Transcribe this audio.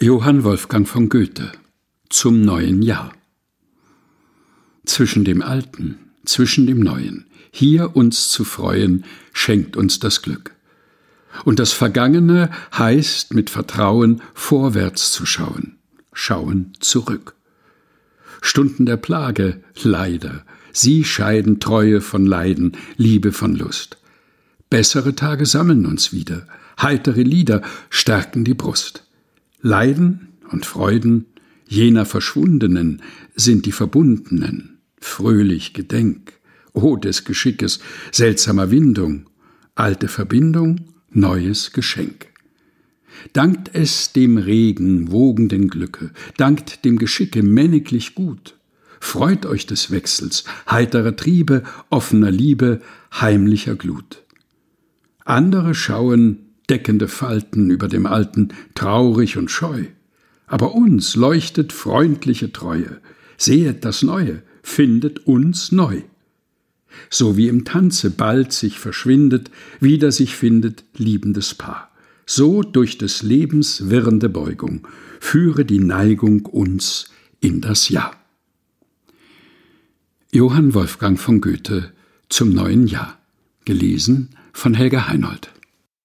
Johann Wolfgang von Goethe zum neuen Jahr. Zwischen dem Alten, zwischen dem Neuen, hier uns zu freuen, schenkt uns das Glück. Und das Vergangene heißt mit Vertrauen vorwärts zu schauen, schauen zurück. Stunden der Plage, leider, sie scheiden Treue von Leiden, Liebe von Lust. Bessere Tage sammeln uns wieder, heitere Lieder stärken die Brust. Leiden und Freuden jener Verschwundenen sind die Verbundenen, fröhlich Gedenk, o des Geschickes, seltsamer Windung, alte Verbindung, neues Geschenk. Dankt es dem Regen wogenden Glücke, dankt dem Geschicke männiglich gut, freut euch des Wechsels, heiterer Triebe, offener Liebe, heimlicher Glut. Andere schauen deckende Falten über dem Alten, traurig und scheu. Aber uns leuchtet freundliche Treue, sehet das Neue, findet uns neu. So wie im Tanze bald sich verschwindet, wieder sich findet liebendes Paar. So durch des Lebens wirrende Beugung führe die Neigung uns in das Jahr. Johann Wolfgang von Goethe zum neuen Jahr. Gelesen von Helga Heinold.